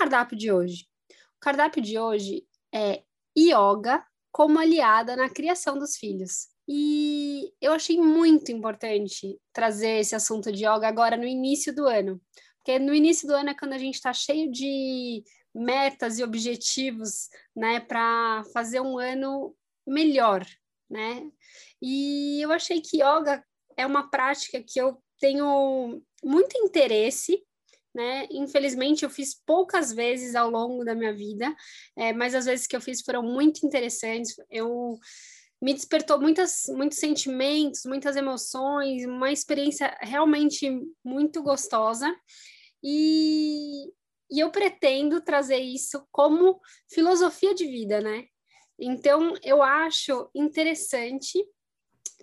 Cardápio de hoje? O cardápio de hoje é yoga como aliada na criação dos filhos. E eu achei muito importante trazer esse assunto de yoga agora no início do ano, porque no início do ano é quando a gente está cheio de metas e objetivos, né, para fazer um ano melhor, né? E eu achei que yoga é uma prática que eu tenho muito interesse, né? Infelizmente, eu fiz poucas vezes ao longo da minha vida, é, mas as vezes que eu fiz foram muito interessantes. Eu me despertou muitas, muitos sentimentos, muitas emoções, uma experiência realmente muito gostosa. E, e eu pretendo trazer isso como filosofia de vida, né? Então, eu acho interessante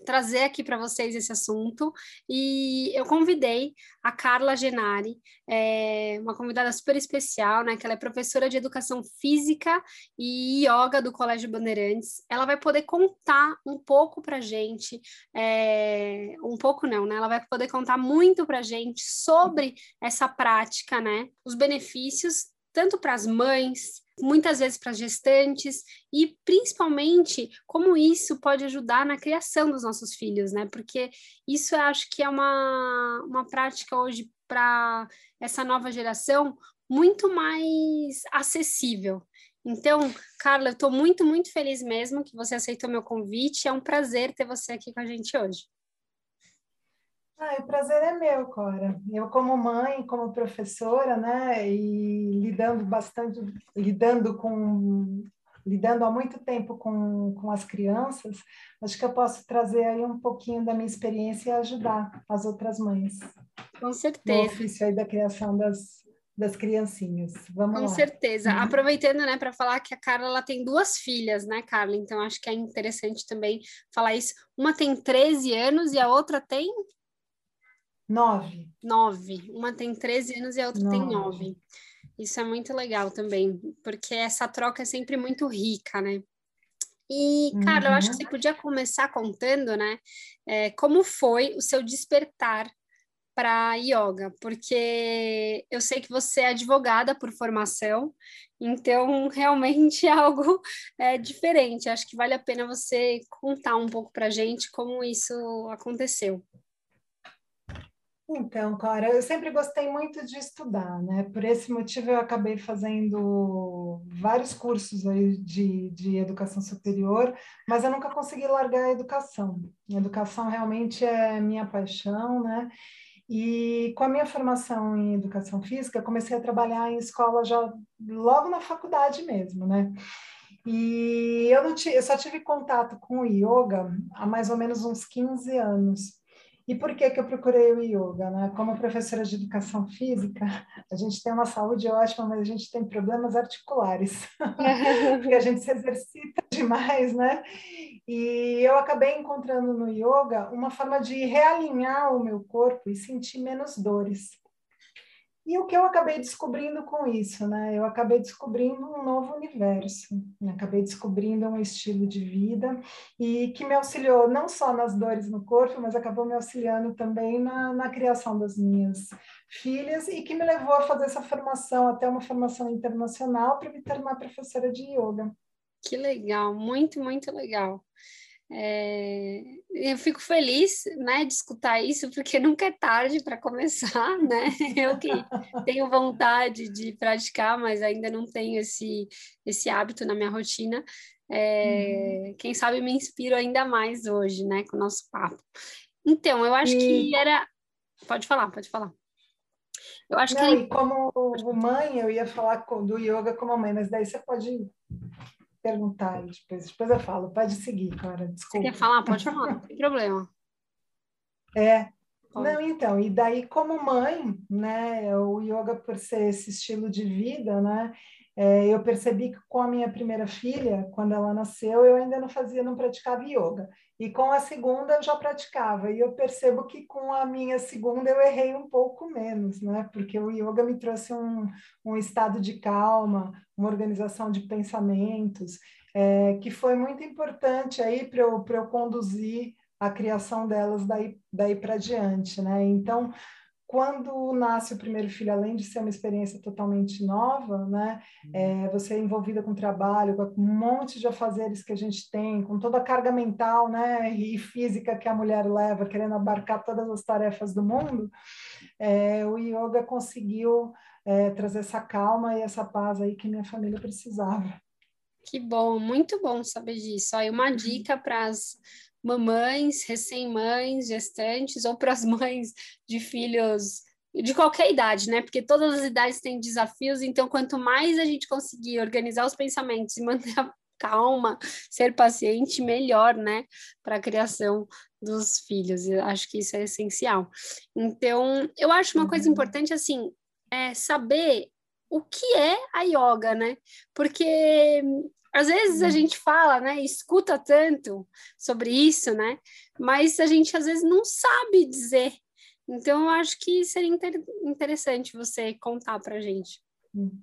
trazer aqui para vocês esse assunto e eu convidei a Carla Genari, é uma convidada super especial, né? Que ela é professora de educação física e yoga do Colégio Bandeirantes. Ela vai poder contar um pouco para gente, é, um pouco não, né? Ela vai poder contar muito para gente sobre essa prática, né? Os benefícios tanto para as mães, muitas vezes para as gestantes e principalmente como isso pode ajudar na criação dos nossos filhos, né? Porque isso eu acho que é uma, uma prática hoje para essa nova geração muito mais acessível. Então, Carla, eu estou muito, muito feliz mesmo que você aceitou meu convite. É um prazer ter você aqui com a gente hoje. Ah, o prazer é meu, Cora. Eu como mãe, como professora, né, e lidando bastante, lidando com, lidando há muito tempo com, com as crianças, acho que eu posso trazer aí um pouquinho da minha experiência e ajudar as outras mães. Com certeza. No ofício aí da criação das, das criancinhas. Vamos Com lá. certeza. Uhum. Aproveitando, né, para falar que a Carla ela tem duas filhas, né, Carla? Então acho que é interessante também falar isso. Uma tem 13 anos e a outra tem Nove. Nove. Uma tem 13 anos e a outra nove. tem nove. Isso é muito legal também, porque essa troca é sempre muito rica, né? E, cara, uhum. eu acho que uhum. você podia começar contando, né? É, como foi o seu despertar para yoga? Porque eu sei que você é advogada por formação, então realmente é algo é, diferente. Acho que vale a pena você contar um pouco para gente como isso aconteceu. Então, Clara, eu sempre gostei muito de estudar, né? Por esse motivo eu acabei fazendo vários cursos aí de, de educação superior, mas eu nunca consegui largar a educação. A educação realmente é minha paixão, né? E com a minha formação em educação física, comecei a trabalhar em escola já logo na faculdade mesmo, né? E eu, não eu só tive contato com o yoga há mais ou menos uns 15 anos. E por que, que eu procurei o yoga? Né? Como professora de educação física, a gente tem uma saúde ótima, mas a gente tem problemas articulares, porque a gente se exercita demais, né? E eu acabei encontrando no yoga uma forma de realinhar o meu corpo e sentir menos dores. E o que eu acabei descobrindo com isso, né? Eu acabei descobrindo um novo universo, né? acabei descobrindo um estilo de vida e que me auxiliou não só nas dores no corpo, mas acabou me auxiliando também na, na criação das minhas filhas e que me levou a fazer essa formação, até uma formação internacional, para me tornar professora de yoga. Que legal, muito, muito legal. É, eu fico feliz, né, de escutar isso, porque nunca é tarde para começar, né? Eu que tenho vontade de praticar, mas ainda não tenho esse, esse hábito na minha rotina. É, uhum. Quem sabe me inspiro ainda mais hoje, né, com o nosso papo. Então, eu acho e... que era. Pode falar, pode falar. Eu acho não, que. como mãe, eu ia falar do yoga como mãe, mas daí você pode perguntar depois. Depois eu falo. Pode seguir, cara. Desculpa. Você quer falar? Pode falar, não tem problema. É. Não, então, e daí como mãe, né, o yoga por ser esse estilo de vida, né, é, eu percebi que com a minha primeira filha, quando ela nasceu, eu ainda não fazia, não praticava yoga. E com a segunda eu já praticava. E eu percebo que com a minha segunda eu errei um pouco menos, né? Porque o yoga me trouxe um, um estado de calma, uma organização de pensamentos, é, que foi muito importante aí para eu, eu conduzir a criação delas daí, daí para diante, né? Então, quando nasce o primeiro filho, além de ser uma experiência totalmente nova, né, é, uhum. você é envolvida com trabalho, com um monte de afazeres que a gente tem, com toda a carga mental, né, e física que a mulher leva, querendo abarcar todas as tarefas do mundo, é, o yoga conseguiu é, trazer essa calma e essa paz aí que minha família precisava. Que bom, muito bom saber disso. Aí uma uhum. dica para as mamães, recém-mães, gestantes, ou para as mães de filhos de qualquer idade, né? Porque todas as idades têm desafios, então quanto mais a gente conseguir organizar os pensamentos e manter a calma, ser paciente, melhor, né? Para a criação dos filhos. Eu acho que isso é essencial. Então, eu acho uma coisa uhum. importante assim, é saber o que é a yoga, né? Porque às vezes a uhum. gente fala, né, escuta tanto sobre isso, né, mas a gente às vezes não sabe dizer. Então, eu acho que seria inter interessante você contar para a gente. Hum.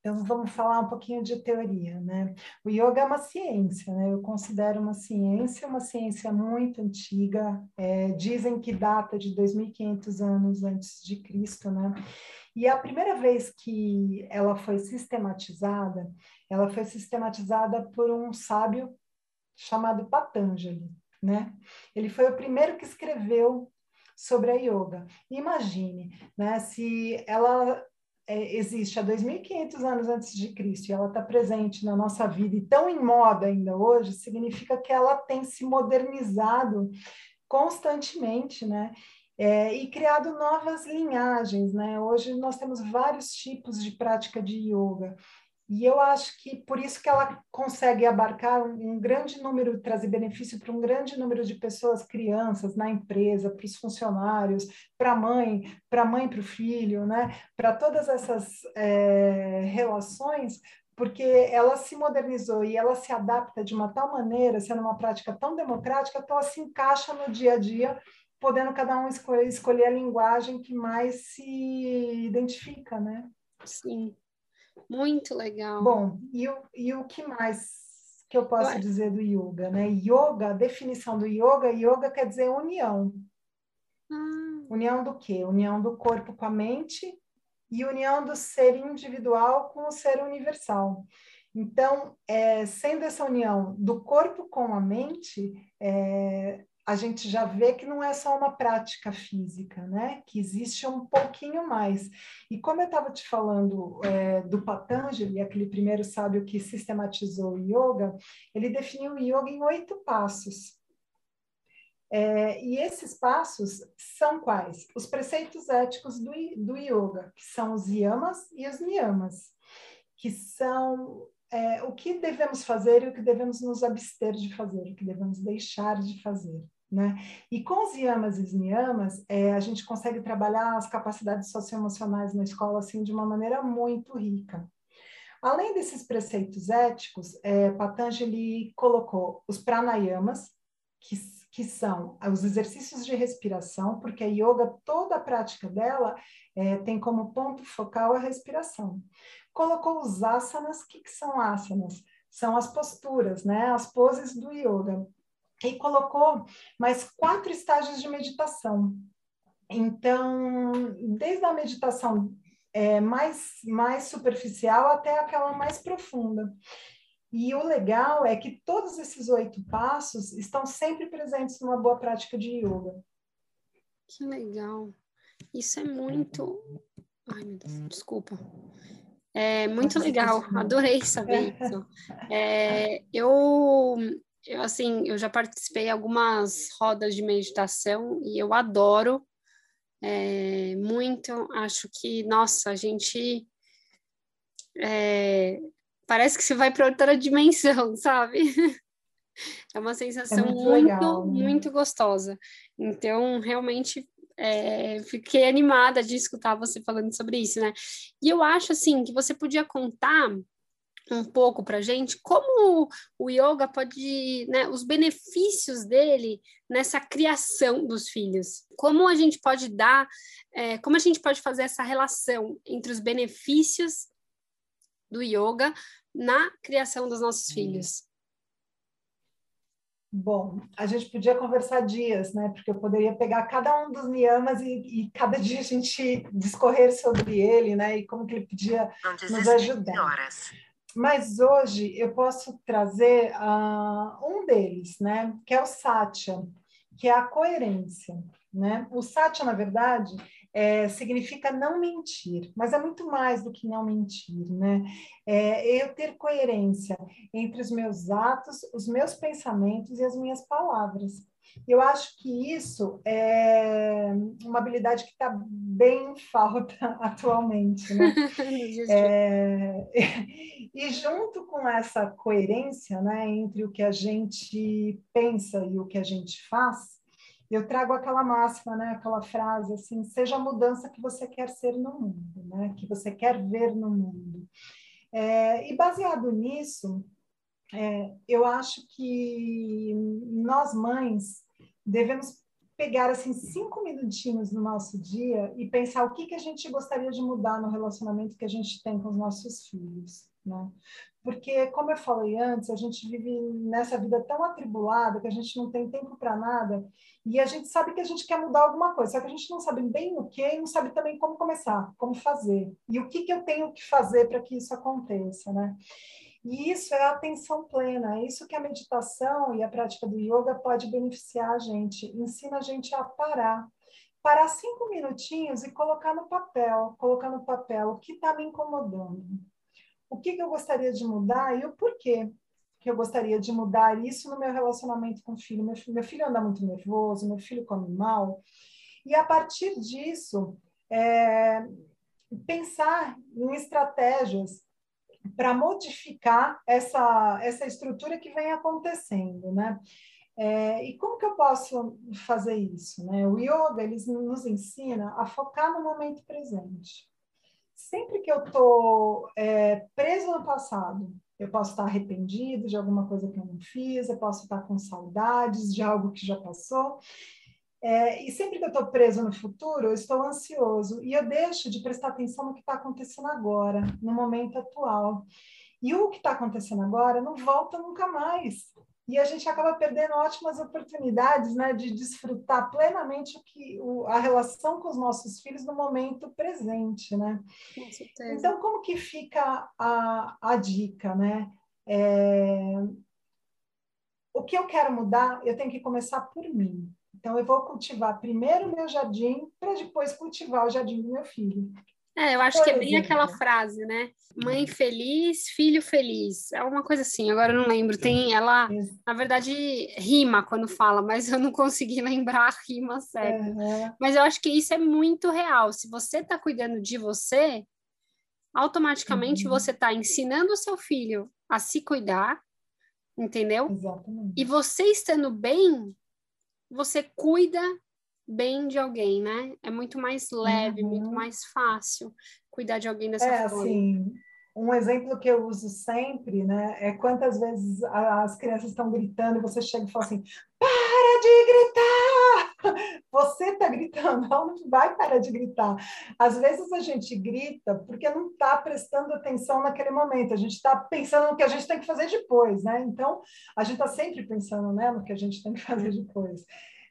Então, vamos falar um pouquinho de teoria, né? O yoga é uma ciência, né? Eu considero uma ciência, uma ciência muito antiga. É, dizem que data de 2.500 anos antes de Cristo, né? E a primeira vez que ela foi sistematizada, ela foi sistematizada por um sábio chamado Patanjali, né? Ele foi o primeiro que escreveu sobre a yoga. Imagine, né, se ela é, existe há 2.500 anos antes de Cristo e ela está presente na nossa vida e tão em moda ainda hoje, significa que ela tem se modernizado constantemente, né? É, e criado novas linhagens, né? Hoje nós temos vários tipos de prática de yoga. E eu acho que por isso que ela consegue abarcar um, grande número, trazer benefício para um grande número de pessoas, crianças, na empresa, para os funcionários, para a mãe, para a mãe para o filho, né? Para todas essas é, relações, porque ela se modernizou e ela se adapta de uma tal maneira, sendo uma prática tão democrática, que ela se encaixa no dia a dia podendo cada um escolher, escolher a linguagem que mais se identifica, né? Sim, muito legal. Bom, e o, e o que mais que eu posso Ué. dizer do yoga, né? Yoga, a definição do yoga, yoga quer dizer união. Ah. União do quê? União do corpo com a mente e união do ser individual com o ser universal. Então, é, sendo essa união do corpo com a mente, é, a gente já vê que não é só uma prática física, né? Que existe um pouquinho mais. E como eu estava te falando é, do Patanjali, aquele primeiro sábio que sistematizou o yoga, ele definiu o yoga em oito passos. É, e esses passos são quais? Os preceitos éticos do, do yoga, que são os yamas e os niyamas, que são é, o que devemos fazer e o que devemos nos abster de fazer, o que devemos deixar de fazer. Né? E com os yamas e os niyamas, é, a gente consegue trabalhar as capacidades socioemocionais na escola assim de uma maneira muito rica. Além desses preceitos éticos, é, Patanjali colocou os pranayamas, que, que são os exercícios de respiração, porque a yoga, toda a prática dela é, tem como ponto focal a respiração. Colocou os asanas, o que, que são asanas? São as posturas, né? as poses do yoga e colocou mais quatro estágios de meditação. Então, desde a meditação é, mais, mais superficial até aquela mais profunda. E o legal é que todos esses oito passos estão sempre presentes numa boa prática de yoga. Que legal. Isso é muito. Ai, meu Deus, desculpa. É muito legal, adorei saber isso. É, eu eu, assim, eu já participei de algumas rodas de meditação e eu adoro é, muito. Acho que, nossa, a gente é, parece que você vai para outra dimensão, sabe? É uma sensação é muito, muito, legal, né? muito gostosa. Então, realmente, é, fiquei animada de escutar você falando sobre isso, né? E eu acho, assim, que você podia contar um pouco para gente como o yoga pode, né, os benefícios dele nessa criação dos filhos. Como a gente pode dar, é, como a gente pode fazer essa relação entre os benefícios do yoga na criação dos nossos filhos. Bom, a gente podia conversar dias, né? Porque eu poderia pegar cada um dos niyamas e, e cada dia a gente discorrer sobre ele, né? E como que ele podia nos ajudar. Horas. Mas hoje eu posso trazer uh, um deles, né? Que é o Satya, que é a coerência, né? O Satya, na verdade, é, significa não mentir, mas é muito mais do que não mentir, né? É eu ter coerência entre os meus atos, os meus pensamentos e as minhas palavras. Eu acho que isso é uma habilidade que está bem em falta atualmente, né? é, e junto com essa coerência, né, entre o que a gente pensa e o que a gente faz, eu trago aquela máxima, né, aquela frase assim, seja a mudança que você quer ser no mundo, né, que você quer ver no mundo. É, e baseado nisso, é, eu acho que nós mães devemos pegar assim cinco minutinhos no nosso dia e pensar o que que a gente gostaria de mudar no relacionamento que a gente tem com os nossos filhos, né? Porque, como eu falei antes, a gente vive nessa vida tão atribulada que a gente não tem tempo para nada e a gente sabe que a gente quer mudar alguma coisa, só que a gente não sabe bem o que e não sabe também como começar, como fazer. E o que, que eu tenho que fazer para que isso aconteça, né? E isso é a atenção plena, é isso que a meditação e a prática do yoga pode beneficiar a gente, ensina a gente a parar. Parar cinco minutinhos e colocar no papel, colocar no papel o que está me incomodando o que, que eu gostaria de mudar e o porquê que eu gostaria de mudar isso no meu relacionamento com o filho. Meu filho, meu filho anda muito nervoso, meu filho come mal. E a partir disso, é, pensar em estratégias para modificar essa, essa estrutura que vem acontecendo, né? É, e como que eu posso fazer isso? Né? O yoga ele nos ensina a focar no momento presente sempre que eu estou é, preso no passado, eu posso estar arrependido de alguma coisa que eu não fiz, eu posso estar com saudades de algo que já passou. É, e sempre que eu estou preso no futuro, eu estou ansioso e eu deixo de prestar atenção no que está acontecendo agora, no momento atual. E o que está acontecendo agora não volta nunca mais e a gente acaba perdendo ótimas oportunidades né, de desfrutar plenamente o que, o, a relação com os nossos filhos no momento presente. Né? Então, como que fica a, a dica? Né? É, o que eu quero mudar, eu tenho que começar por mim. Então, eu vou cultivar primeiro o meu jardim, para depois cultivar o jardim do meu filho. É, eu acho Por que é bem aquela frase, né? Mãe feliz, filho feliz. É uma coisa assim, agora eu não lembro. Tem ela, na verdade, rima quando fala, mas eu não consegui lembrar a rima certa. Uhum. Mas eu acho que isso é muito real. Se você está cuidando de você, automaticamente uhum. você está ensinando o seu filho a se cuidar, entendeu? Exatamente. E você estando bem, você cuida bem de alguém, né? É muito mais leve, uhum. muito mais fácil cuidar de alguém dessa é, forma. Assim, um exemplo que eu uso sempre, né, é quantas vezes as crianças estão gritando e você chega e fala assim: para de gritar! Você está gritando, ela não vai parar de gritar. Às vezes a gente grita porque não está prestando atenção naquele momento, a gente está pensando no que a gente tem que fazer depois, né? Então, a gente está sempre pensando né, no que a gente tem que fazer depois.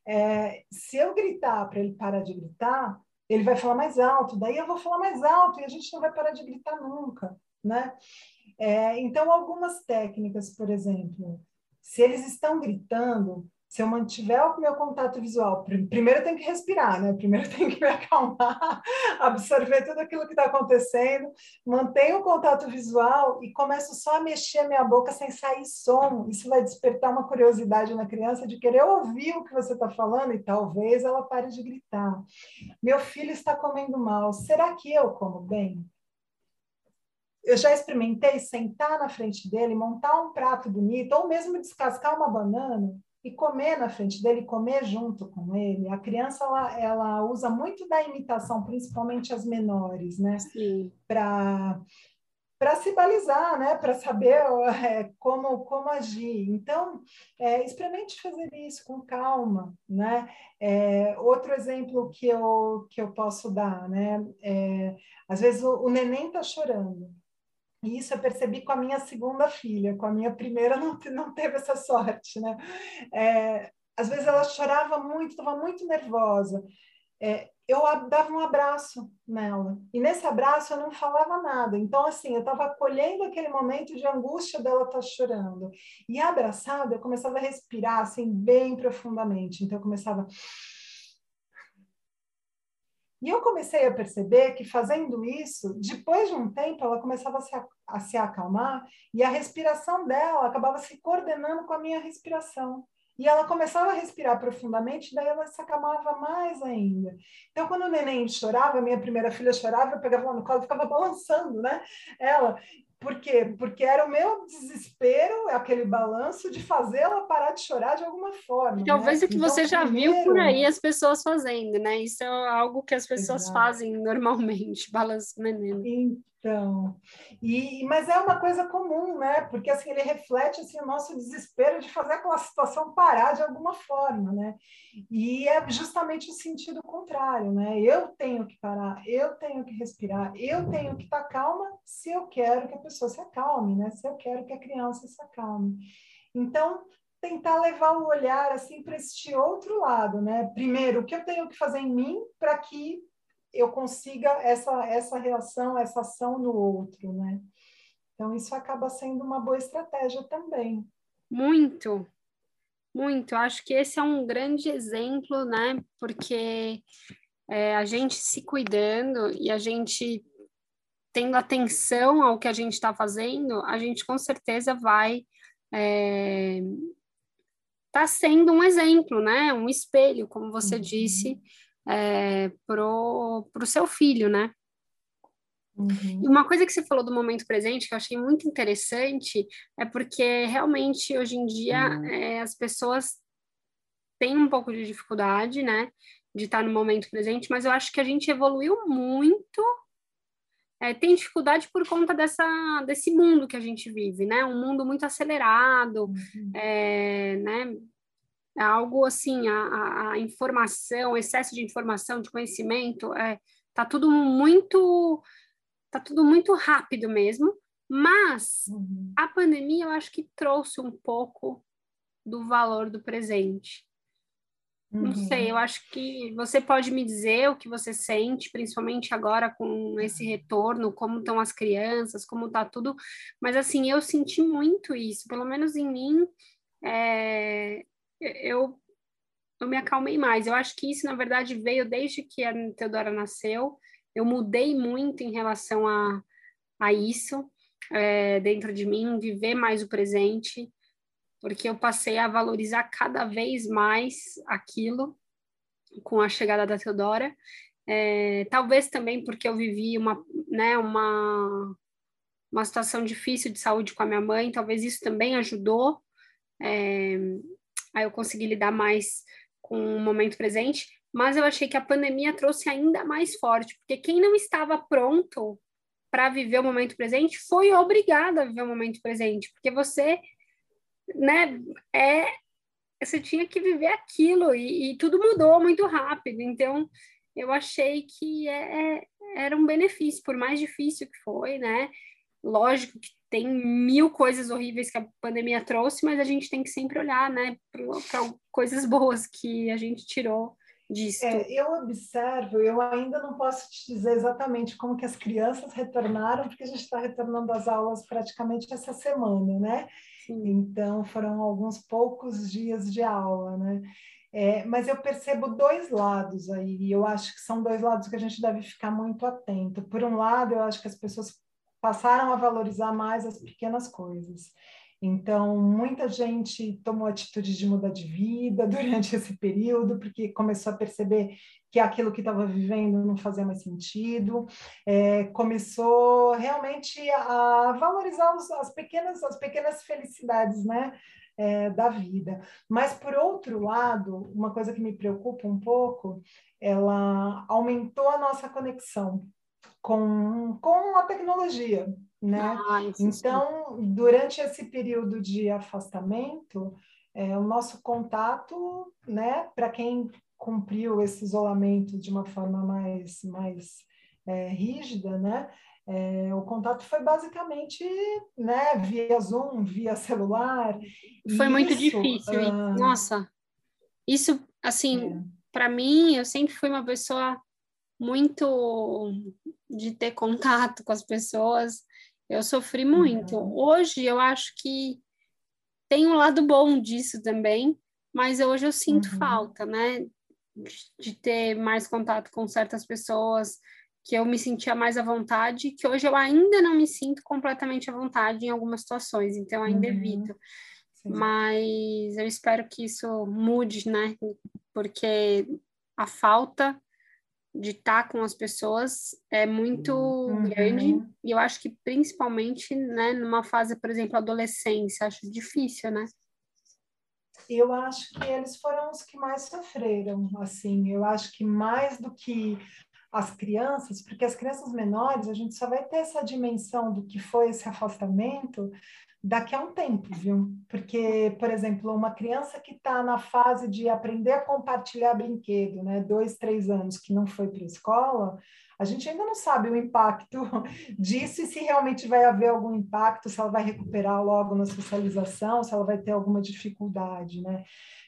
É, se eu gritar para ele parar de gritar, ele vai falar mais alto, daí eu vou falar mais alto e a gente não vai parar de gritar nunca, né? É, então, algumas técnicas, por exemplo, se eles estão gritando, se eu mantiver o meu contato visual, primeiro eu tenho que respirar, né? Primeiro eu tenho que me acalmar, absorver tudo aquilo que está acontecendo, mantenho o contato visual e começo só a mexer minha boca sem sair som. Isso vai despertar uma curiosidade na criança de querer ouvir o que você está falando e talvez ela pare de gritar. Meu filho está comendo mal, será que eu como bem? eu já experimentei sentar na frente dele, montar um prato bonito, ou mesmo descascar uma banana e comer na frente dele, comer junto com ele. A criança ela, ela usa muito da imitação, principalmente as menores, né? Para para se balizar, né? Para saber é, como como agir. Então, é, experimente fazer isso com calma, né? É, outro exemplo que eu que eu posso dar, né? É, às vezes o, o neném está chorando. E isso eu percebi com a minha segunda filha, com a minha primeira não, não teve essa sorte, né? É, às vezes ela chorava muito, estava muito nervosa. É, eu dava um abraço nela. E nesse abraço eu não falava nada. Então, assim, eu estava acolhendo aquele momento de angústia dela estar tá chorando. E abraçada, eu começava a respirar, assim, bem profundamente. Então, eu começava e eu comecei a perceber que fazendo isso, depois de um tempo, ela começava a se, a se acalmar e a respiração dela acabava se coordenando com a minha respiração. E ela começava a respirar profundamente, daí ela se acalmava mais ainda. Então, quando o neném chorava, minha primeira filha chorava, eu pegava ela no colo e ficava balançando, né? Ela. Por quê? Porque era o meu desespero, aquele balanço de fazê-la parar de chorar de alguma forma. Talvez né? o que então, você já primeiro... viu por aí as pessoas fazendo, né? Isso é algo que as pessoas Exato. fazem normalmente, balanço menino. Então, e, mas é uma coisa comum, né? Porque assim ele reflete assim o nosso desespero de fazer aquela situação parar de alguma forma, né? E é justamente o sentido contrário, né? Eu tenho que parar, eu tenho que respirar, eu tenho que estar calma se eu quero que a pessoa se acalme, né? Se eu quero que a criança se acalme. Então, tentar levar o olhar assim para este outro lado, né? Primeiro, o que eu tenho que fazer em mim para que eu consiga essa, essa reação, essa ação no outro, né? Então, isso acaba sendo uma boa estratégia também. Muito, muito. Acho que esse é um grande exemplo, né? Porque é, a gente se cuidando e a gente tendo atenção ao que a gente está fazendo, a gente com certeza vai é, tá sendo um exemplo, né? Um espelho, como você uhum. disse, é, pro, pro seu filho, né? Uhum. E uma coisa que você falou do momento presente que eu achei muito interessante é porque realmente hoje em dia uhum. é, as pessoas têm um pouco de dificuldade, né, de estar no momento presente, mas eu acho que a gente evoluiu muito. É, tem dificuldade por conta dessa, desse mundo que a gente vive, né? Um mundo muito acelerado, uhum. é, né? É algo assim, a, a, informação, o excesso de informação, de conhecimento, é, tá tudo muito, tá tudo muito rápido mesmo, mas uhum. a pandemia eu acho que trouxe um pouco do valor do presente. Uhum. Não sei, eu acho que você pode me dizer o que você sente, principalmente agora com esse retorno, como estão as crianças, como está tudo, mas assim, eu senti muito isso, pelo menos em mim, é, eu, eu me acalmei mais. Eu acho que isso, na verdade, veio desde que a Teodora nasceu. Eu mudei muito em relação a, a isso é, dentro de mim, viver mais o presente, porque eu passei a valorizar cada vez mais aquilo com a chegada da Teodora. É, talvez também porque eu vivi uma, né, uma, uma situação difícil de saúde com a minha mãe, talvez isso também ajudou. É, aí eu consegui lidar mais com o momento presente, mas eu achei que a pandemia trouxe ainda mais forte, porque quem não estava pronto para viver o momento presente foi obrigado a viver o momento presente, porque você, né, é, você tinha que viver aquilo e, e tudo mudou muito rápido, então eu achei que é, é era um benefício, por mais difícil que foi, né, lógico que tem mil coisas horríveis que a pandemia trouxe, mas a gente tem que sempre olhar, né, para coisas boas que a gente tirou disso. É, eu observo, eu ainda não posso te dizer exatamente como que as crianças retornaram, porque a gente está retornando às aulas praticamente essa semana, né? Sim. Então, foram alguns poucos dias de aula, né? É, mas eu percebo dois lados aí, e eu acho que são dois lados que a gente deve ficar muito atento. Por um lado, eu acho que as pessoas passaram a valorizar mais as pequenas coisas. Então, muita gente tomou atitude de mudar de vida durante esse período, porque começou a perceber que aquilo que estava vivendo não fazia mais sentido, é, começou realmente a valorizar os, as pequenas as pequenas felicidades, né? É, da vida. Mas, por outro lado, uma coisa que me preocupa um pouco, ela aumentou a nossa conexão com, com a tecnologia, né? Ah, então, durante esse período de afastamento, é, o nosso contato, né, para quem cumpriu esse isolamento de uma forma mais, mais é, rígida, né, é, o contato foi basicamente né, via Zoom, via celular. Foi muito difícil. Uh... Nossa, isso, assim, é. para mim, eu sempre fui uma pessoa muito de ter contato com as pessoas. Eu sofri muito. Uhum. Hoje eu acho que tem um lado bom disso também, mas hoje eu sinto uhum. falta, né? De ter mais contato com certas pessoas, que eu me sentia mais à vontade, que hoje eu ainda não me sinto completamente à vontade em algumas situações, então ainda uhum. evito. Sim. Mas eu espero que isso mude, né? Porque a falta de estar com as pessoas é muito uhum. grande e eu acho que principalmente, né, numa fase, por exemplo, adolescência, acho difícil, né? Eu acho que eles foram os que mais sofreram, assim, eu acho que mais do que as crianças, porque as crianças menores, a gente só vai ter essa dimensão do que foi esse afastamento daqui a um tempo, viu? Porque, por exemplo, uma criança que está na fase de aprender a compartilhar brinquedo, né, dois, três anos, que não foi para a escola, a gente ainda não sabe o impacto disso e se realmente vai haver algum impacto, se ela vai recuperar logo na socialização, se ela vai ter alguma dificuldade, né?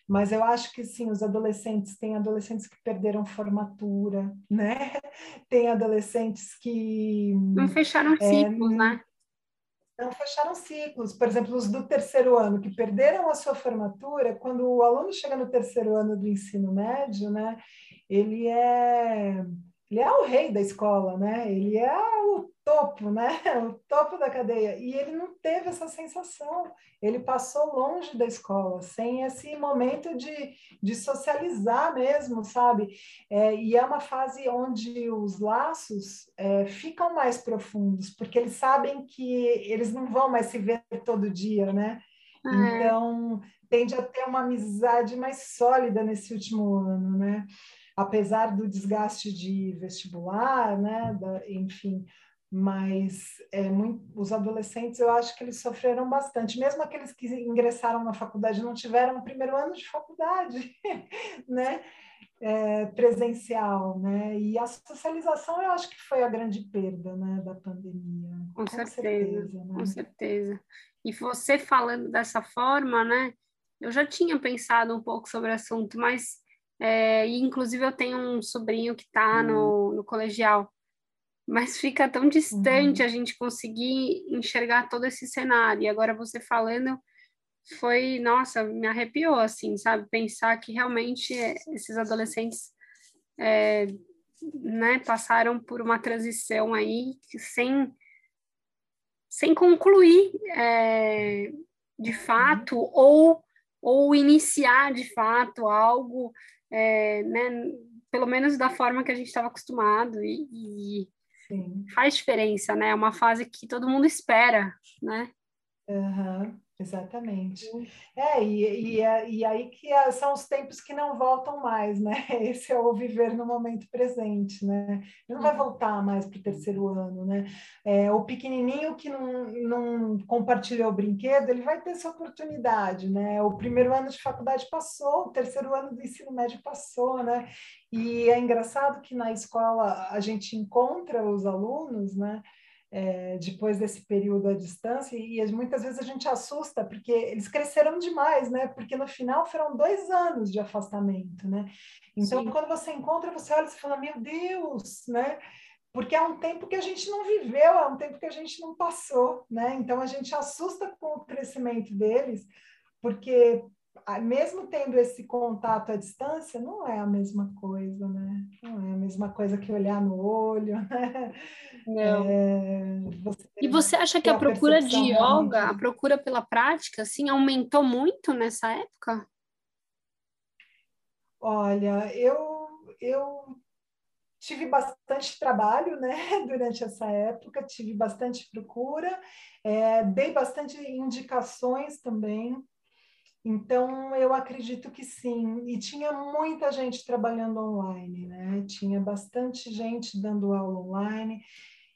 Mas eu acho que sim, os adolescentes, tem adolescentes que perderam formatura, né? Tem adolescentes que. Não fecharam é, ciclos, né? Não fecharam ciclos. Por exemplo, os do terceiro ano que perderam a sua formatura, quando o aluno chega no terceiro ano do ensino médio, né, ele é ele é o rei da escola, né? Ele é o topo, né? O topo da cadeia. E ele não teve essa sensação. Ele passou longe da escola, sem esse momento de, de socializar mesmo, sabe? É, e é uma fase onde os laços é, ficam mais profundos, porque eles sabem que eles não vão mais se ver todo dia, né? É. Então, tende a ter uma amizade mais sólida nesse último ano, né? apesar do desgaste de vestibular, né, da, enfim, mas é muito, os adolescentes eu acho que eles sofreram bastante, mesmo aqueles que ingressaram na faculdade não tiveram o primeiro ano de faculdade, né, é, presencial, né, e a socialização eu acho que foi a grande perda, né, da pandemia. Com, com certeza, certeza né? com certeza. E você falando dessa forma, né, eu já tinha pensado um pouco sobre o assunto, mas é, inclusive eu tenho um sobrinho que está no, uhum. no colegial, mas fica tão distante uhum. a gente conseguir enxergar todo esse cenário. E agora você falando foi, nossa, me arrepiou, assim, sabe? Pensar que realmente esses adolescentes é, né, passaram por uma transição aí sem, sem concluir é, de uhum. fato ou, ou iniciar de fato algo é, né, pelo menos da forma que a gente estava acostumado e, e faz diferença, né? É uma fase que todo mundo espera, né? Uhum. Exatamente. É, e, e, é, e aí que é, são os tempos que não voltam mais, né? Esse é o viver no momento presente, né? Ele não vai uhum. voltar mais para o terceiro ano, né? É, o pequenininho que não, não compartilhou o brinquedo, ele vai ter essa oportunidade, né? O primeiro ano de faculdade passou, o terceiro ano do ensino médio passou, né? E é engraçado que na escola a gente encontra os alunos, né? É, depois desse período à distância, e muitas vezes a gente assusta, porque eles cresceram demais, né? Porque no final foram dois anos de afastamento, né? Então, Sim. quando você encontra, você olha e fala, meu Deus, né? Porque é um tempo que a gente não viveu, é um tempo que a gente não passou, né? Então, a gente assusta com o crescimento deles, porque mesmo tendo esse contato à distância, não é a mesma coisa, né? Não é a mesma coisa que olhar no olho, né? Não. É, você e você acha que a, a procura de yoga, realmente... a procura pela prática, assim, aumentou muito nessa época? Olha, eu, eu tive bastante trabalho, né, durante essa época, tive bastante procura, é, dei bastante indicações também então, eu acredito que sim. E tinha muita gente trabalhando online, né? Tinha bastante gente dando aula online.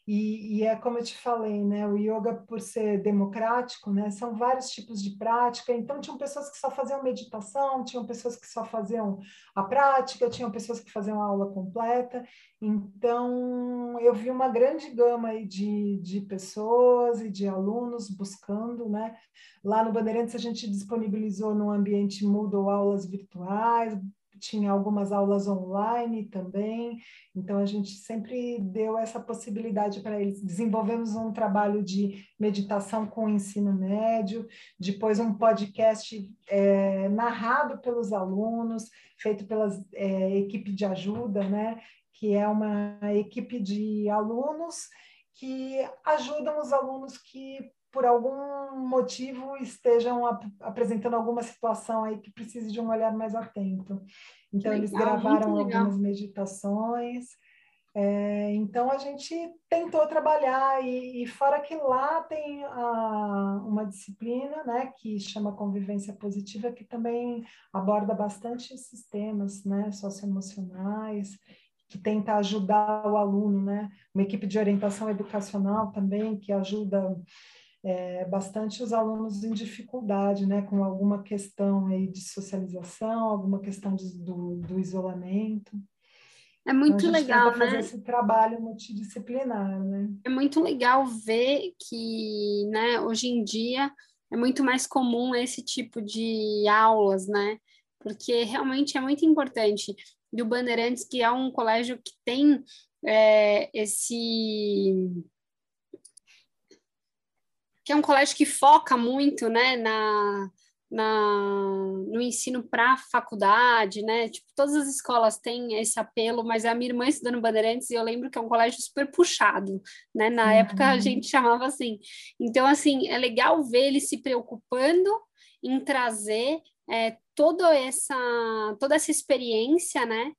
E, e, é como eu te falei, né? O yoga, por ser democrático, né? São vários tipos de prática. Então, tinham pessoas que só faziam meditação, tinham pessoas que só faziam a prática, tinham pessoas que faziam a aula completa. Então, eu vi uma grande gama aí de, de pessoas e de alunos buscando, né? Lá no Bandeirantes, a gente disponibilizou no ambiente Moodle aulas virtuais, tinha algumas aulas online também, então a gente sempre deu essa possibilidade para eles. Desenvolvemos um trabalho de meditação com o ensino médio, depois um podcast é, narrado pelos alunos, feito pela é, equipe de ajuda, né? que é uma equipe de alunos que ajudam os alunos que por algum motivo estejam ap apresentando alguma situação aí que precise de um olhar mais atento. Então, legal, eles gravaram algumas meditações. É, então, a gente tentou trabalhar, e, e fora que lá tem a, uma disciplina né, que chama Convivência Positiva, que também aborda bastante esses temas né, socioemocionais, que tenta ajudar o aluno, né? Uma equipe de orientação educacional também, que ajuda é, bastante os alunos em dificuldade, né, com alguma questão aí de socialização, alguma questão de, do, do isolamento. É muito então, legal, né? fazer esse trabalho multidisciplinar, né? É muito legal ver que, né, hoje em dia é muito mais comum esse tipo de aulas, né? Porque realmente é muito importante. E o Bandeirantes, que é um colégio que tem é, esse que é um colégio que foca muito, né, na, na, no ensino para faculdade, né? Tipo, todas as escolas têm esse apelo, mas a minha irmã estudou no Bandeirantes e eu lembro que é um colégio super puxado, né? Na uhum. época a gente chamava assim. Então, assim, é legal ver ele se preocupando em trazer é, toda essa toda essa experiência, né?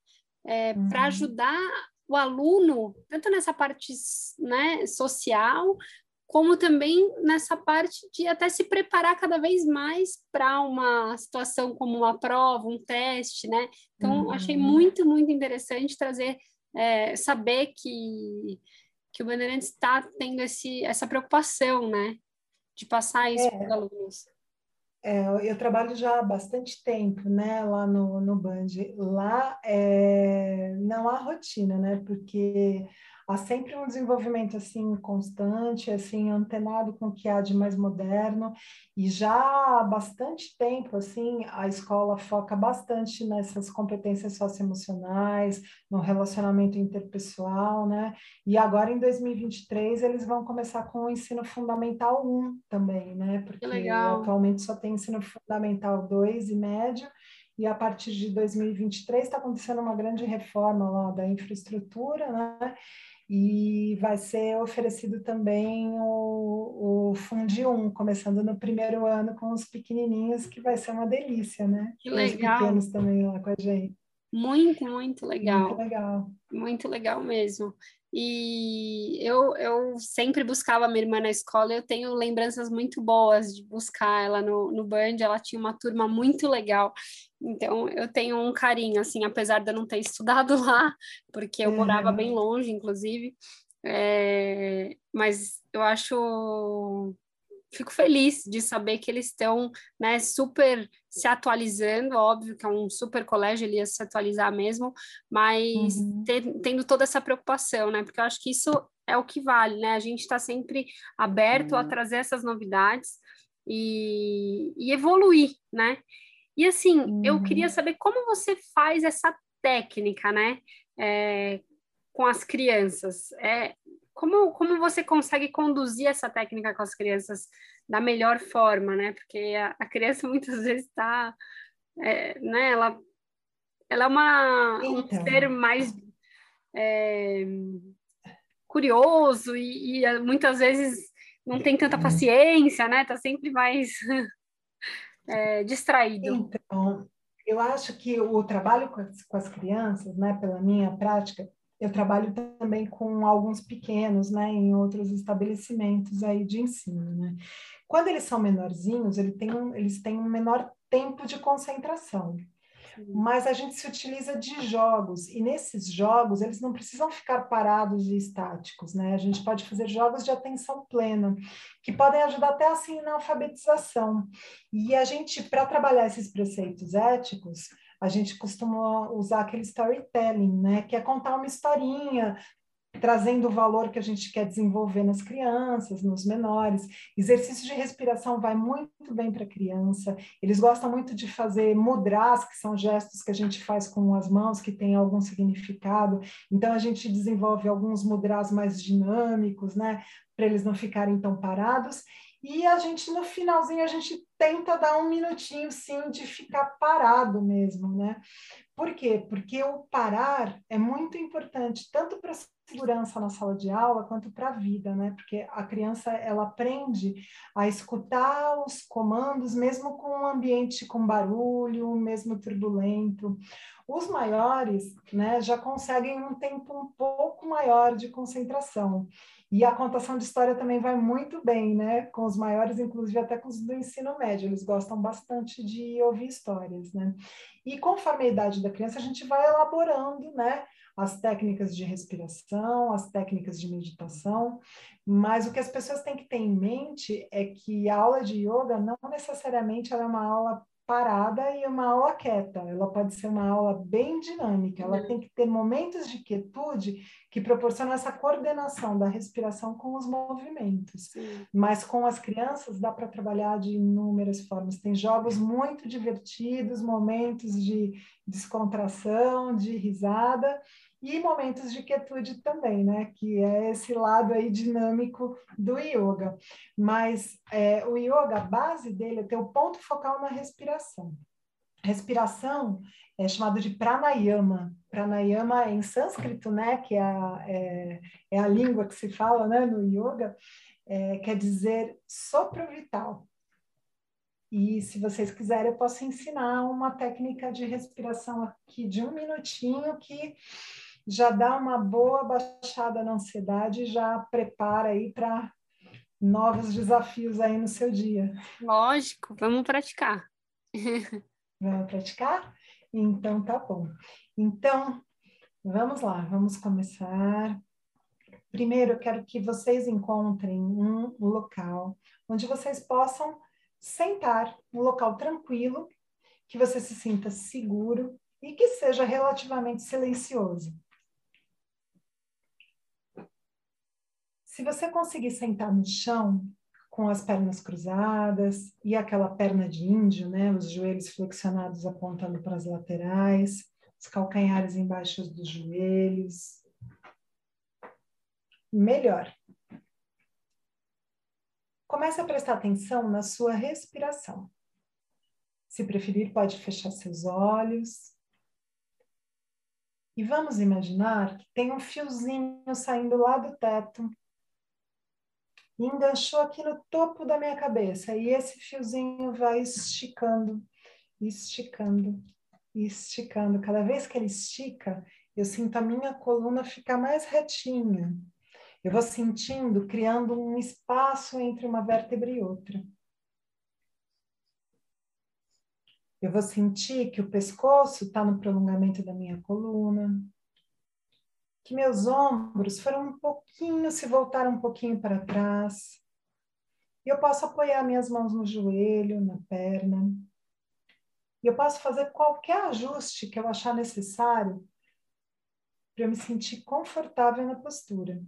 É, uhum. Para ajudar o aluno, tanto nessa parte né, social, como também nessa parte de até se preparar cada vez mais para uma situação como uma prova, um teste, né? Então, uhum. achei muito, muito interessante trazer, é, saber que, que o Bandeirantes está tendo esse, essa preocupação, né? De passar isso é. para os alunos. É, eu trabalho já há bastante tempo, né, lá no, no Band. Lá é, não há rotina, né, porque há sempre um desenvolvimento assim constante, assim antenado com o que há de mais moderno e já há bastante tempo assim a escola foca bastante nessas competências socioemocionais, no relacionamento interpessoal, né? E agora em 2023 eles vão começar com o ensino fundamental 1 também, né? Porque atualmente só tem ensino fundamental 2 e médio e a partir de 2023 está acontecendo uma grande reforma lá da infraestrutura, né? E vai ser oferecido também o, o Fundi 1, começando no primeiro ano com os pequenininhos, que vai ser uma delícia, né? Que legal. Os pequenos também lá com a gente. Muito, muito legal. Muito legal. Muito legal mesmo. E eu, eu sempre buscava minha irmã na escola, eu tenho lembranças muito boas de buscar ela no, no Band, ela tinha uma turma muito legal. Então, eu tenho um carinho, assim, apesar de eu não ter estudado lá, porque eu morava bem longe, inclusive. É, mas eu acho fico feliz de saber que eles estão né, super se atualizando, óbvio que é um super colégio, ele ia se atualizar mesmo, mas uhum. ter, tendo toda essa preocupação, né? Porque eu acho que isso é o que vale, né? A gente está sempre aberto uhum. a trazer essas novidades e, e evoluir, né? E assim, uhum. eu queria saber como você faz essa técnica, né? É, com as crianças. É, como, como, você consegue conduzir essa técnica com as crianças da melhor forma, né? Porque a, a criança muitas vezes está, é, né? Ela, ela é uma, então. um ser mais é, curioso e, e, muitas vezes não tem tanta paciência, né? Tá sempre mais é, distraído. Então, eu acho que o trabalho com as, com as crianças, né, pela minha prática, eu trabalho também com alguns pequenos, né, em outros estabelecimentos aí de ensino, né. Quando eles são menorzinhos, eles têm um, eles têm um menor tempo de concentração mas a gente se utiliza de jogos, e nesses jogos eles não precisam ficar parados e estáticos, né? A gente pode fazer jogos de atenção plena, que podem ajudar até assim na alfabetização. E a gente, para trabalhar esses preceitos éticos, a gente costuma usar aquele storytelling, né? Que é contar uma historinha, trazendo o valor que a gente quer desenvolver nas crianças, nos menores. Exercício de respiração vai muito bem para a criança. Eles gostam muito de fazer mudras, que são gestos que a gente faz com as mãos, que têm algum significado. Então, a gente desenvolve alguns mudras mais dinâmicos, né? Para eles não ficarem tão parados. E a gente, no finalzinho, a gente tenta dar um minutinho, sim, de ficar parado mesmo, né? Por quê? Porque o parar é muito importante, tanto para segurança na sala de aula quanto para a vida, né? Porque a criança ela aprende a escutar os comandos, mesmo com um ambiente com barulho, mesmo turbulento. Os maiores, né, já conseguem um tempo um pouco maior de concentração. E a contação de história também vai muito bem, né? Com os maiores, inclusive até com os do ensino médio, eles gostam bastante de ouvir histórias, né? E conforme a idade da criança, a gente vai elaborando, né? As técnicas de respiração, as técnicas de meditação, mas o que as pessoas têm que ter em mente é que a aula de yoga não necessariamente é uma aula parada e uma aula quieta. Ela pode ser uma aula bem dinâmica. Ela uhum. tem que ter momentos de quietude que proporcionam essa coordenação da respiração com os movimentos. Mas com as crianças dá para trabalhar de inúmeras formas. Tem jogos muito divertidos, momentos de descontração, de risada e momentos de quietude também, né? Que é esse lado aí dinâmico do yoga. Mas é, o yoga, a base dele é ter o ponto focal na respiração. Respiração é chamado de pranayama. Pranayama em sânscrito, né? Que é a, é, é a língua que se fala né, no yoga. É, quer dizer sopro vital. E se vocês quiserem, eu posso ensinar uma técnica de respiração aqui de um minutinho que já dá uma boa baixada na ansiedade e já prepara aí para novos desafios aí no seu dia. Lógico, vamos praticar. vamos praticar? Então tá bom. Então, vamos lá, vamos começar. Primeiro, eu quero que vocês encontrem um local onde vocês possam sentar, um local tranquilo, que você se sinta seguro e que seja relativamente silencioso. Se você conseguir sentar no chão, com as pernas cruzadas e aquela perna de índio, né, os joelhos flexionados apontando para as laterais, os calcanhares embaixo dos joelhos. Melhor. Comece a prestar atenção na sua respiração. Se preferir, pode fechar seus olhos. E vamos imaginar que tem um fiozinho saindo lá do teto enganchou aqui no topo da minha cabeça. E esse fiozinho vai esticando, esticando, esticando. Cada vez que ele estica, eu sinto a minha coluna ficar mais retinha. Eu vou sentindo, criando um espaço entre uma vértebra e outra. Eu vou sentir que o pescoço está no prolongamento da minha coluna, que meus ombros foram um pouquinho, se voltaram um pouquinho para trás. E eu posso apoiar minhas mãos no joelho, na perna. E eu posso fazer qualquer ajuste que eu achar necessário para eu me sentir confortável na postura.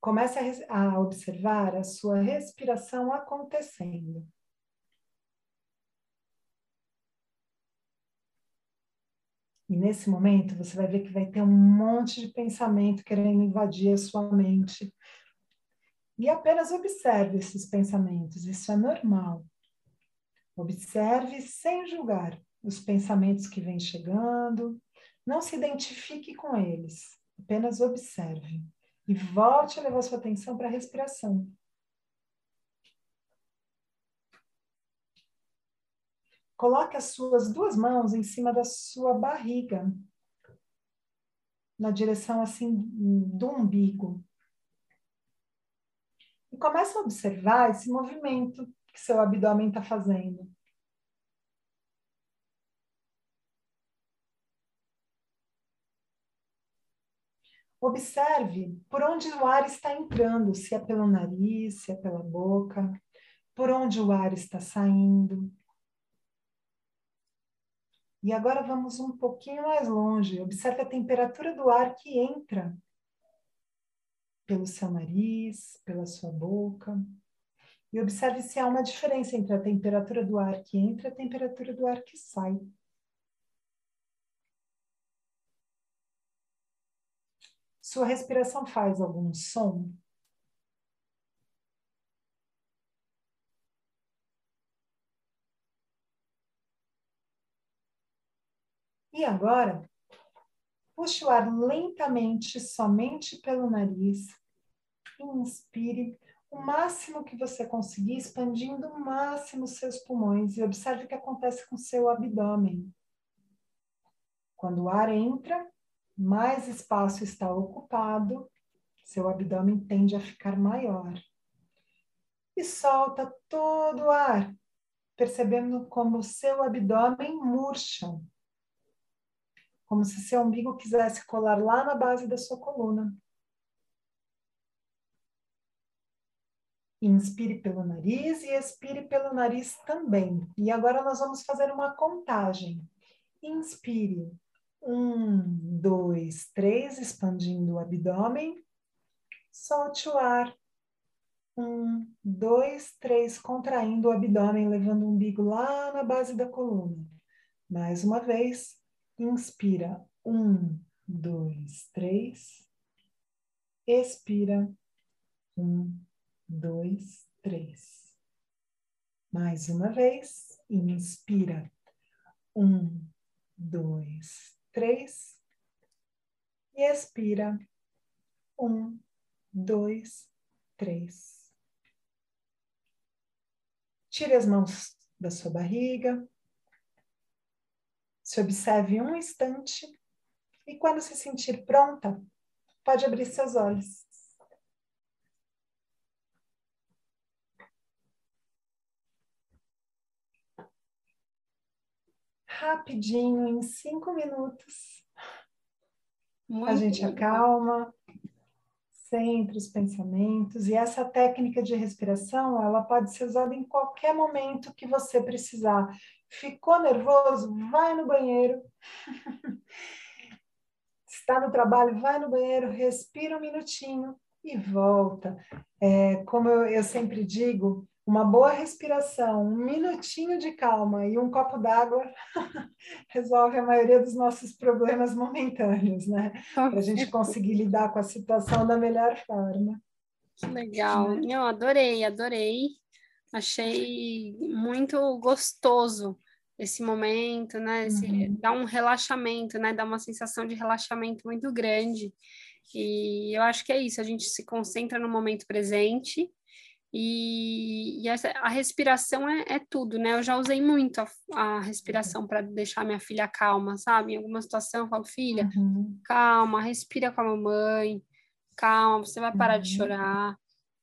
Comece a, a observar a sua respiração acontecendo. E nesse momento você vai ver que vai ter um monte de pensamento querendo invadir a sua mente. E apenas observe esses pensamentos, isso é normal. Observe sem julgar os pensamentos que vêm chegando, não se identifique com eles, apenas observe. E volte a levar sua atenção para a respiração. Coloque as suas duas mãos em cima da sua barriga, na direção assim do umbigo. E comece a observar esse movimento que seu abdômen está fazendo. Observe por onde o ar está entrando, se é pelo nariz, se é pela boca, por onde o ar está saindo. E agora vamos um pouquinho mais longe. Observe a temperatura do ar que entra pelo seu nariz, pela sua boca. E observe se há uma diferença entre a temperatura do ar que entra e a temperatura do ar que sai. Sua respiração faz algum som? E agora, puxe o ar lentamente, somente pelo nariz. Inspire o máximo que você conseguir, expandindo o máximo seus pulmões e observe o que acontece com seu abdômen. Quando o ar entra, mais espaço está ocupado, seu abdômen tende a ficar maior. E solta todo o ar, percebendo como seu abdômen murcha, como se seu umbigo quisesse colar lá na base da sua coluna. Inspire pelo nariz e expire pelo nariz também. E agora nós vamos fazer uma contagem. Inspire um, dois, três, expandindo o abdômen. Solte o ar. Um, dois, três, contraindo o abdômen, levando o umbigo lá na base da coluna. Mais uma vez, inspira. Um, dois, três. Expira. Um, dois, três. Mais uma vez, inspira. Um, dois, três. E expira. Um, dois, três. Tire as mãos da sua barriga. Se observe um instante. E quando se sentir pronta, pode abrir seus olhos. rapidinho, em cinco minutos. Muito a gente acalma, centra os pensamentos. E essa técnica de respiração, ela pode ser usada em qualquer momento que você precisar. Ficou nervoso? Vai no banheiro. Está no trabalho? Vai no banheiro, respira um minutinho e volta. É, como eu, eu sempre digo, uma boa respiração, um minutinho de calma e um copo d'água resolve a maioria dos nossos problemas momentâneos, né? Para a gente conseguir lidar com a situação da melhor forma. Que legal. Né? Eu adorei, adorei. Achei muito gostoso esse momento, né? Esse, uhum. Dá um relaxamento, né? Dá uma sensação de relaxamento muito grande. E eu acho que é isso, a gente se concentra no momento presente e, e essa, a respiração é, é, tudo, né? Eu já usei muito a, a respiração para deixar minha filha calma, sabe? Em alguma situação eu falo, filha, uhum. calma, respira com a mamãe, calma, você vai parar uhum. de chorar,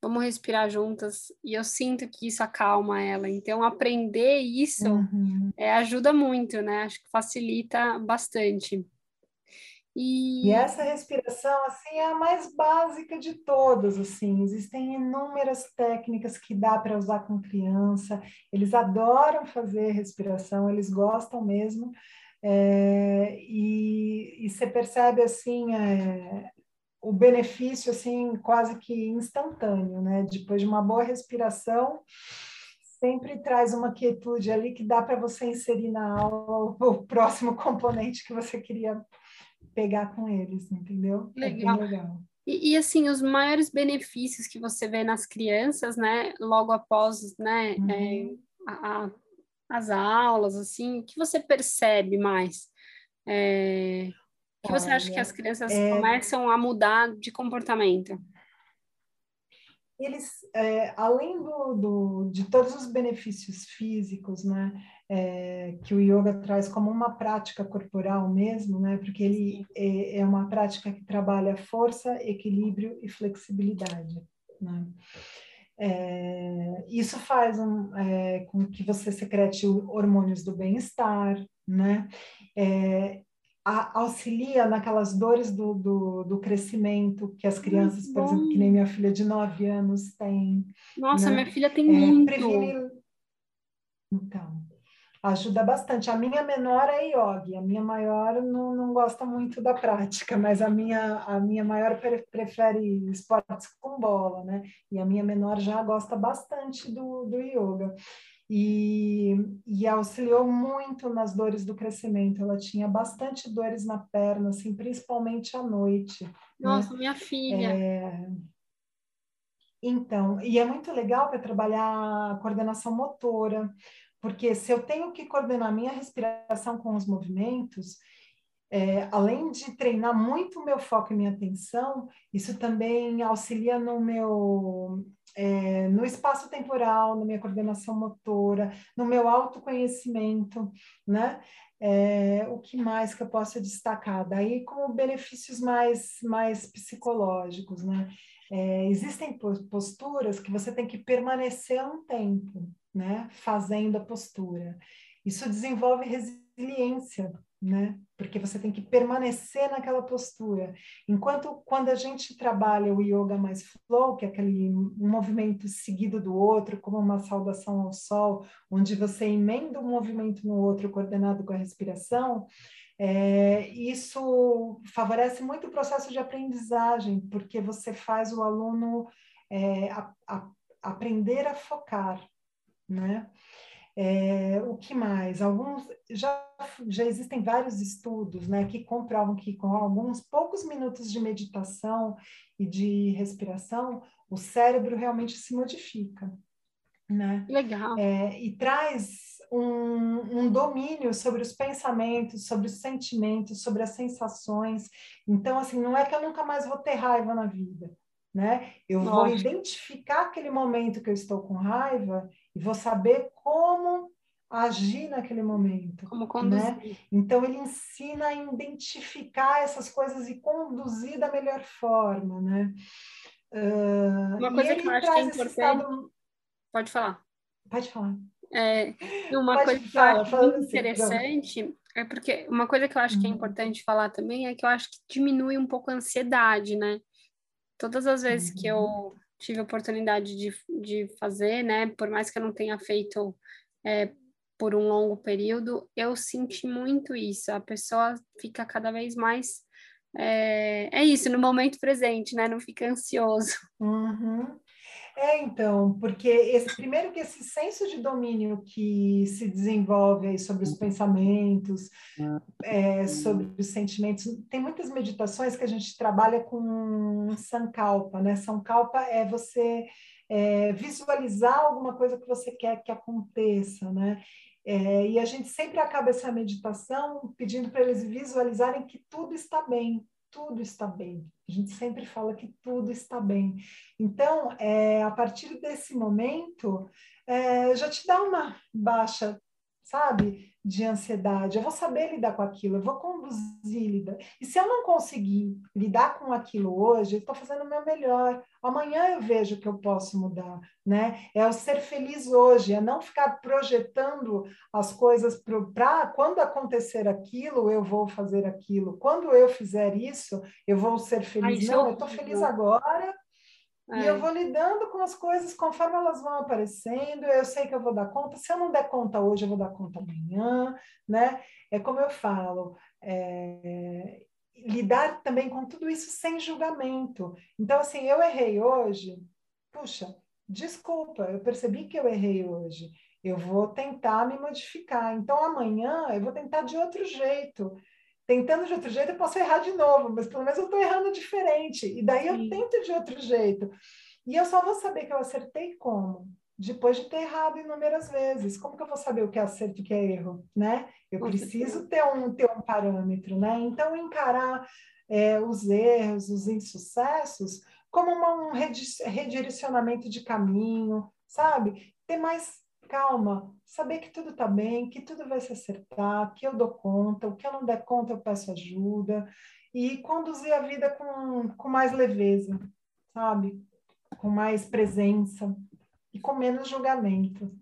vamos respirar juntas. E eu sinto que isso acalma ela. Então, aprender isso uhum. é, ajuda muito, né? Acho que facilita bastante. E... e... essa respiração assim é a mais básica de todas, assim. Existem inúmeras técnicas que dá para usar com criança. Eles adoram fazer respiração, eles gostam mesmo. É, e, e você percebe assim é, o benefício assim quase que instantâneo, né? Depois de uma boa respiração, sempre traz uma quietude ali que dá para você inserir na aula o próximo componente que você queria pegar com eles, entendeu? Legal. É legal. E, e, assim, os maiores benefícios que você vê nas crianças, né, logo após, né, uhum. é, a, a, as aulas, assim, o que você percebe mais? É, que você acha que as crianças é... começam a mudar de comportamento? Eles, é, além do, do, de todos os benefícios físicos, né, é, que o yoga traz como uma prática corporal mesmo, né, porque ele é, é uma prática que trabalha força, equilíbrio e flexibilidade, né. É, isso faz um, é, com que você secrete hormônios do bem-estar, né? É, a, auxilia naquelas dores do, do, do, crescimento que as crianças, por exemplo, que nem minha filha de 9 anos tem. Nossa, né? minha filha tem muito. Previne... Então, ajuda bastante. A minha menor é yogi, a minha maior não, não gosta muito da prática, mas a minha, a minha maior prefere esportes com bola, né? E a minha menor já gosta bastante do, do yoga. E, e auxiliou muito nas dores do crescimento. Ela tinha bastante dores na perna, assim, principalmente à noite. Né? Nossa, né? minha filha. É... Então, e é muito legal para trabalhar a coordenação motora, porque se eu tenho que coordenar minha respiração com os movimentos, é, além de treinar muito o meu foco e minha atenção, isso também auxilia no meu é, no espaço temporal, na minha coordenação motora, no meu autoconhecimento, né? É, o que mais que eu posso destacar? Daí, como benefícios mais, mais psicológicos, né? É, existem posturas que você tem que permanecer um tempo, né, fazendo a postura. Isso desenvolve resiliência, né? Porque você tem que permanecer naquela postura. Enquanto quando a gente trabalha o yoga mais flow, que é aquele movimento seguido do outro, como uma saudação ao sol, onde você emenda um movimento no outro coordenado com a respiração, é, isso favorece muito o processo de aprendizagem, porque você faz o aluno é, a, a, aprender a focar, né? É, o que mais? Alguns já, já existem vários estudos né, que comprovam que com alguns poucos minutos de meditação e de respiração, o cérebro realmente se modifica. Né? Legal. É, e traz um, um, domínio sobre os pensamentos, sobre os sentimentos, sobre as sensações. Então, assim, não é que eu nunca mais vou ter raiva na vida, né? Eu Nossa. vou identificar aquele momento que eu estou com raiva e vou saber como agir naquele momento. Como conduzir. Né? Então, ele ensina a identificar essas coisas e conduzir da melhor forma, né? Uh, uma coisa que eu acho que é importante... Estado... Pode falar. Pode falar. É, uma Pode coisa falar, que eu acho assim, interessante assim, é porque uma coisa que eu acho que é uhum. importante falar também é que eu acho que diminui um pouco a ansiedade, né? Todas as vezes que eu uhum tive a oportunidade de, de fazer, né? Por mais que eu não tenha feito é, por um longo período, eu senti muito isso. A pessoa fica cada vez mais. É, é isso, no momento presente, né? Não fica ansioso. Uhum. É, então, porque esse, primeiro que esse senso de domínio que se desenvolve aí sobre os pensamentos, é, sobre os sentimentos, tem muitas meditações que a gente trabalha com Sankalpa, né? Sankalpa é você é, visualizar alguma coisa que você quer que aconteça, né? É, e a gente sempre acaba essa meditação pedindo para eles visualizarem que tudo está bem, tudo está bem. A gente sempre fala que tudo está bem. Então, é, a partir desse momento, é, já te dá uma baixa, sabe? de ansiedade, eu vou saber lidar com aquilo, eu vou conduzir, lidar. E se eu não conseguir lidar com aquilo hoje, eu estou fazendo o meu melhor. Amanhã eu vejo que eu posso mudar, né? É o ser feliz hoje, é não ficar projetando as coisas para quando acontecer aquilo, eu vou fazer aquilo. Quando eu fizer isso, eu vou ser feliz. Ai, não, eu estou feliz agora, é. E eu vou lidando com as coisas conforme elas vão aparecendo. Eu sei que eu vou dar conta. Se eu não der conta hoje, eu vou dar conta amanhã, né? É como eu falo, é... lidar também com tudo isso sem julgamento. Então, assim, eu errei hoje. Puxa, desculpa, eu percebi que eu errei hoje. Eu vou tentar me modificar. Então, amanhã eu vou tentar de outro jeito. Tentando de outro jeito, eu posso errar de novo, mas pelo menos eu estou errando diferente. E daí Sim. eu tento de outro jeito. E eu só vou saber que eu acertei como? Depois de ter errado inúmeras vezes. Como que eu vou saber o que é acerto e o que é erro, né? Eu preciso ter um, ter um parâmetro, né? Então, encarar é, os erros, os insucessos, como uma, um redirecionamento de caminho, sabe? Ter mais calma, saber que tudo está bem, que tudo vai se acertar, que eu dou conta, o que eu não der conta eu peço ajuda, e conduzir a vida com, com mais leveza, sabe? Com mais presença e com menos julgamento.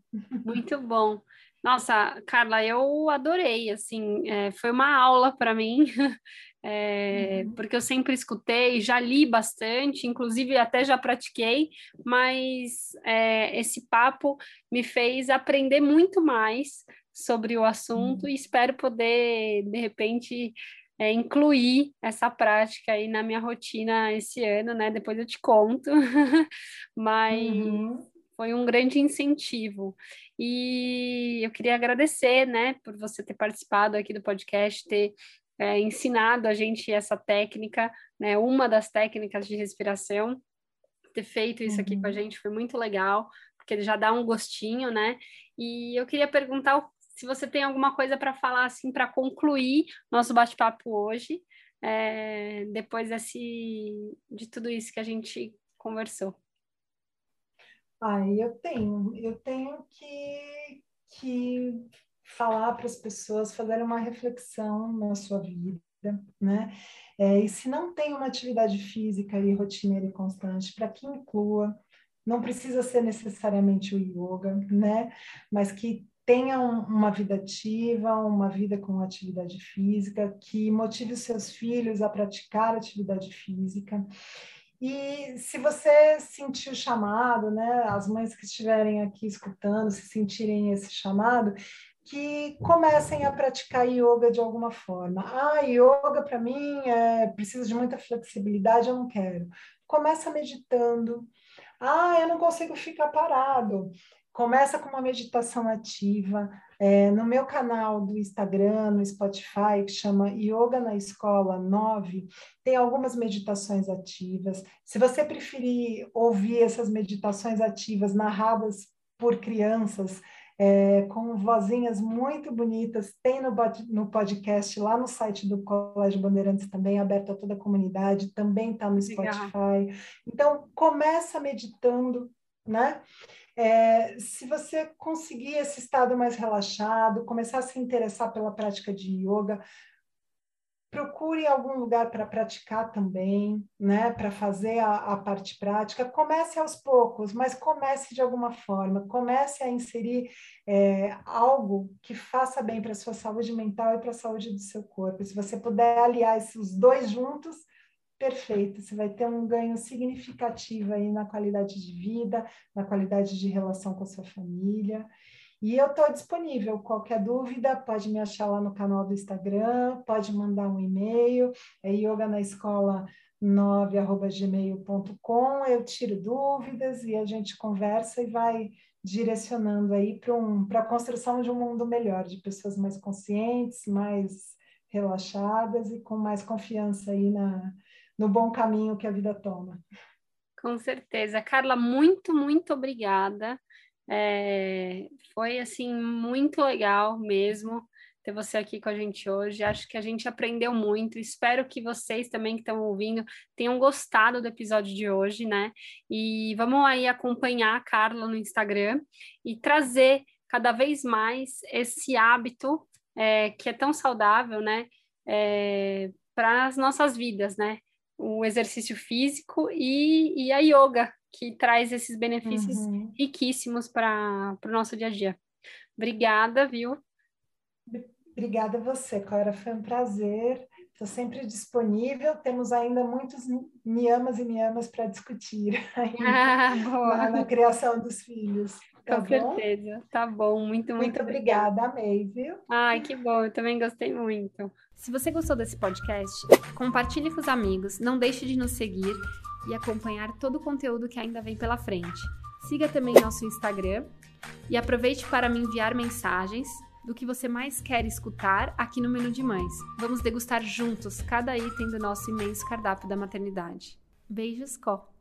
Muito bom. Nossa, Carla, eu adorei, assim, é, foi uma aula para mim. é, uhum. porque eu sempre escutei, já li bastante, inclusive até já pratiquei, mas é, esse papo me fez aprender muito mais sobre o assunto uhum. e espero poder, de repente, é, incluir essa prática aí na minha rotina esse ano, né? Depois eu te conto, mas uhum. Foi um grande incentivo. E eu queria agradecer, né, por você ter participado aqui do podcast, ter é, ensinado a gente essa técnica, né, uma das técnicas de respiração, ter feito isso uhum. aqui com a uhum. gente foi muito legal, porque ele já dá um gostinho, né? E eu queria perguntar se você tem alguma coisa para falar, assim, para concluir nosso bate-papo hoje, é, depois desse, de tudo isso que a gente conversou. Ah, eu tenho, eu tenho que, que falar para as pessoas fazerem uma reflexão na sua vida, né? É, e se não tem uma atividade física e rotineira e constante, para que inclua, não precisa ser necessariamente o yoga, né? Mas que tenha um, uma vida ativa, uma vida com atividade física, que motive os seus filhos a praticar atividade física. E se você sentir o chamado, né, as mães que estiverem aqui escutando, se sentirem esse chamado, que comecem a praticar yoga de alguma forma. Ah, yoga para mim é, precisa de muita flexibilidade, eu não quero. Começa meditando. Ah, eu não consigo ficar parado. Começa com uma meditação ativa. É, no meu canal do Instagram, no Spotify, que chama Yoga na Escola 9, tem algumas meditações ativas. Se você preferir ouvir essas meditações ativas narradas por crianças, é, com vozinhas muito bonitas. Tem no, no podcast, lá no site do Colégio Bandeirantes também, aberto a toda a comunidade, também está no Spotify. Então, começa meditando, né? É, se você conseguir esse estado mais relaxado, começar a se interessar pela prática de yoga, procure algum lugar para praticar também, né, para fazer a, a, parte prática. Comece aos poucos, mas comece de alguma forma. Comece a inserir é, algo que faça bem para a sua saúde mental e para a saúde do seu corpo. Se você puder aliar esses dois juntos, perfeito. Você vai ter um ganho significativo aí na qualidade de vida, na qualidade de relação com a sua família. E eu estou disponível. Qualquer dúvida, pode me achar lá no canal do Instagram, pode mandar um e-mail, é yoga na escola 9@gmail.com. Eu tiro dúvidas e a gente conversa e vai direcionando aí para um, a construção de um mundo melhor, de pessoas mais conscientes, mais relaxadas e com mais confiança aí na, no bom caminho que a vida toma. Com certeza. Carla, muito, muito obrigada. É, foi assim muito legal mesmo ter você aqui com a gente hoje. Acho que a gente aprendeu muito. Espero que vocês também que estão ouvindo tenham gostado do episódio de hoje, né? E vamos aí acompanhar a Carla no Instagram e trazer cada vez mais esse hábito é, que é tão saudável, né? É, para as nossas vidas, né? O exercício físico e, e a yoga, que traz esses benefícios uhum. riquíssimos para o nosso dia a dia. Obrigada, viu? Obrigada a você, Cora. Foi um prazer. Estou sempre disponível. Temos ainda muitos niamas e niamas para discutir ah, na, na, criação dos filhos. Tá Com bom? certeza. Tá bom. Muito, muito, muito obrigada. Amei, viu? Ai, que bom. Eu também gostei muito. Se você gostou desse podcast, compartilhe com os amigos. Não deixe de nos seguir e acompanhar todo o conteúdo que ainda vem pela frente. Siga também nosso Instagram e aproveite para me enviar mensagens do que você mais quer escutar aqui no Menu de Mães. Vamos degustar juntos cada item do nosso imenso cardápio da maternidade. Beijos, Có!